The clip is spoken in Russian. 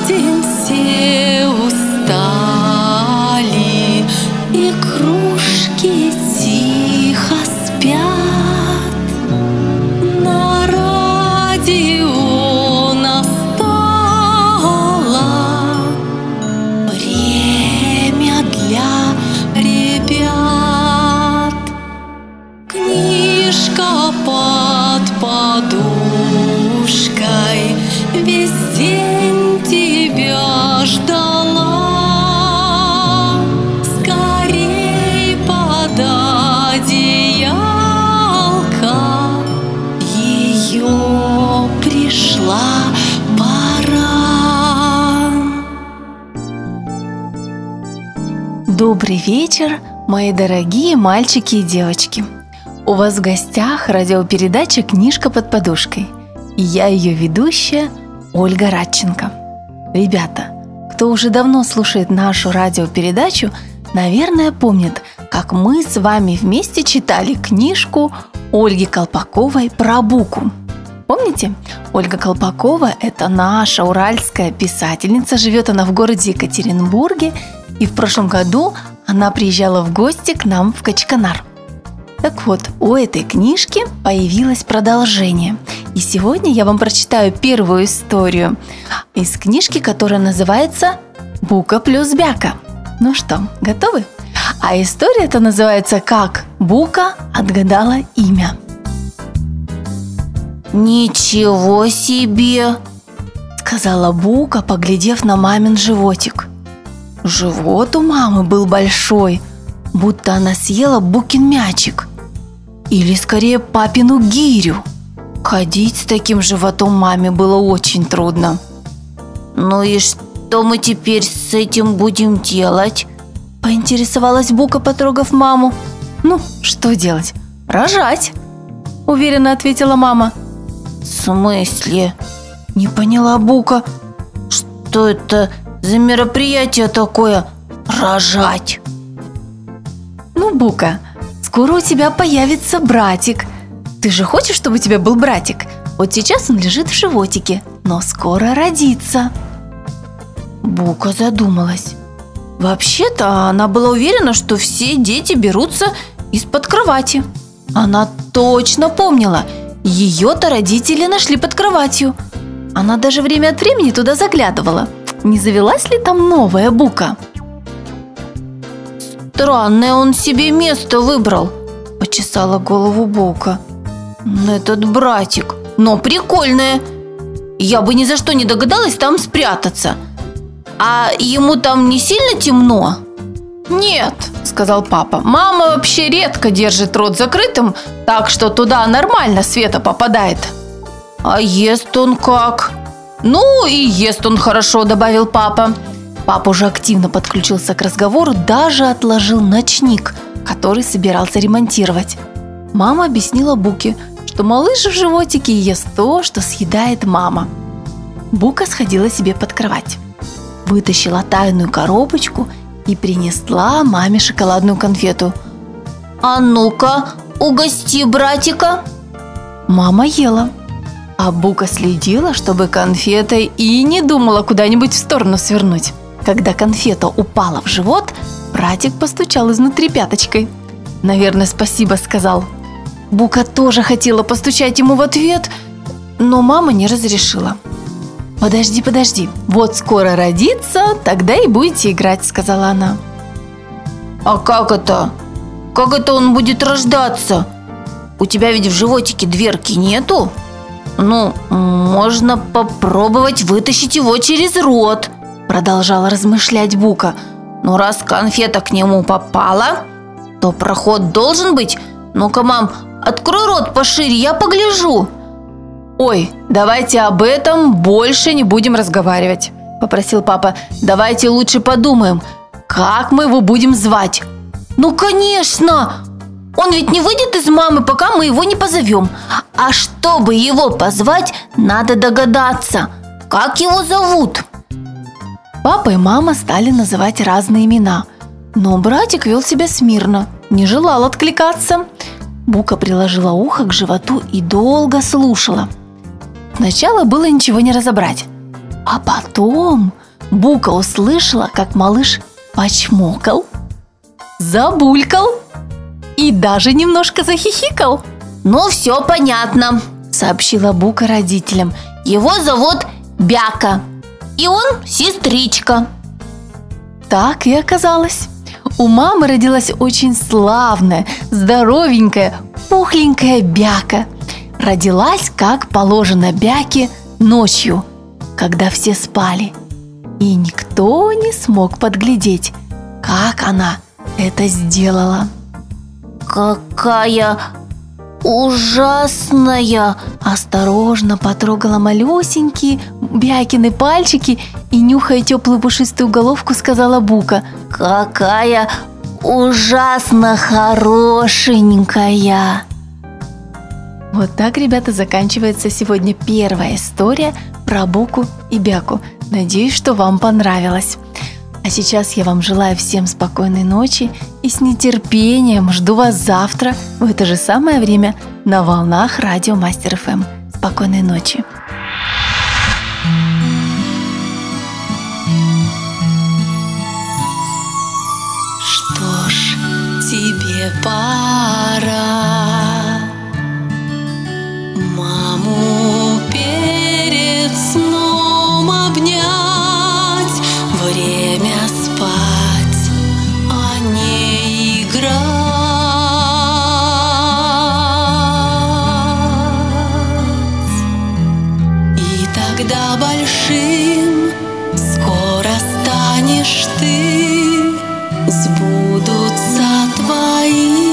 fighting Добрый вечер, мои дорогие мальчики и девочки. У вас в гостях радиопередача «Книжка под подушкой». И я ее ведущая Ольга Радченко. Ребята, кто уже давно слушает нашу радиопередачу, наверное, помнит, как мы с вами вместе читали книжку Ольги Колпаковой про Буку. Помните? Ольга Колпакова – это наша уральская писательница. Живет она в городе Екатеринбурге. И в прошлом году она приезжала в гости к нам в Качканар. Так вот, у этой книжки появилось продолжение. И сегодня я вам прочитаю первую историю из книжки, которая называется «Бука плюс Бяка». Ну что, готовы? А история это называется «Как Бука отгадала имя». Ничего себе! сказала Бука, поглядев на мамин животик. Живот у мамы был большой, будто она съела Букин мячик. Или скорее папину гирю. Ходить с таким животом маме было очень трудно. Ну и что мы теперь с этим будем делать? Поинтересовалась Бука, потрогав маму. Ну, что делать? Рожать, уверенно ответила мама. В смысле? Не поняла Бука. Что это за мероприятие такое? Рожать? Ну, Бука, скоро у тебя появится братик. Ты же хочешь, чтобы у тебя был братик? Вот сейчас он лежит в животике, но скоро родится. Бука задумалась. Вообще-то она была уверена, что все дети берутся из-под кровати. Она точно помнила, ее-то родители нашли под кроватью. Она даже время от времени туда заглядывала. Не завелась ли там новая бука? Странное он себе место выбрал, почесала голову Бука. Этот братик, но прикольное. Я бы ни за что не догадалась там спрятаться. А ему там не сильно темно? Нет, сказал папа. Мама вообще редко держит рот закрытым, так что туда нормально света попадает. А ест он как? Ну и ест он хорошо, добавил папа. Папа уже активно подключился к разговору, даже отложил ночник, который собирался ремонтировать. Мама объяснила Буке, что малыш в животике ест то, что съедает мама. Бука сходила себе под кровать, вытащила тайную коробочку и принесла маме шоколадную конфету. А ну-ка, угости братика. Мама ела, а Бука следила, чтобы конфета и не думала куда-нибудь в сторону свернуть. Когда конфета упала в живот, братик постучал изнутри пяточкой. Наверное, спасибо сказал. Бука тоже хотела постучать ему в ответ, но мама не разрешила. «Подожди, подожди, вот скоро родится, тогда и будете играть», — сказала она. А как это? Как это он будет рождаться? У тебя ведь в животике дверки нету? Ну, можно попробовать вытащить его через рот, продолжала размышлять Бука. Но раз конфета к нему попала, то проход должен быть. Ну-ка, мам, открой рот пошире, я погляжу. «Ой, давайте об этом больше не будем разговаривать», – попросил папа. «Давайте лучше подумаем, как мы его будем звать?» Ну, конечно! Он ведь не выйдет из мамы, пока мы его не позовем. А чтобы его позвать, надо догадаться, как его зовут. Папа и мама стали называть разные имена, но братик вел себя смирно, не желал откликаться. Бука приложила ухо к животу и долго слушала. Сначала было ничего не разобрать. А потом Бука услышала, как малыш почмокал, забулькал и даже немножко захихикал. Ну, все понятно, сообщила Бука родителям. Его зовут Бяка, и он сестричка. Так и оказалось. У мамы родилась очень славная, здоровенькая, пухленькая бяка. Родилась, как положено бяке, ночью, когда все спали. И никто не смог подглядеть, как она это сделала. Какая ужасная! Осторожно потрогала малюсенькие Бякины пальчики и, нюхая теплую пушистую головку, сказала Бука. Какая ужасно хорошенькая! Вот так, ребята, заканчивается сегодня первая история про Буку и Бяку. Надеюсь, что вам понравилось. А сейчас я вам желаю всем спокойной ночи и с нетерпением жду вас завтра в это же самое время на волнах Радио Мастер ФМ. Спокойной ночи! большим Скоро станешь ты, сбудутся твои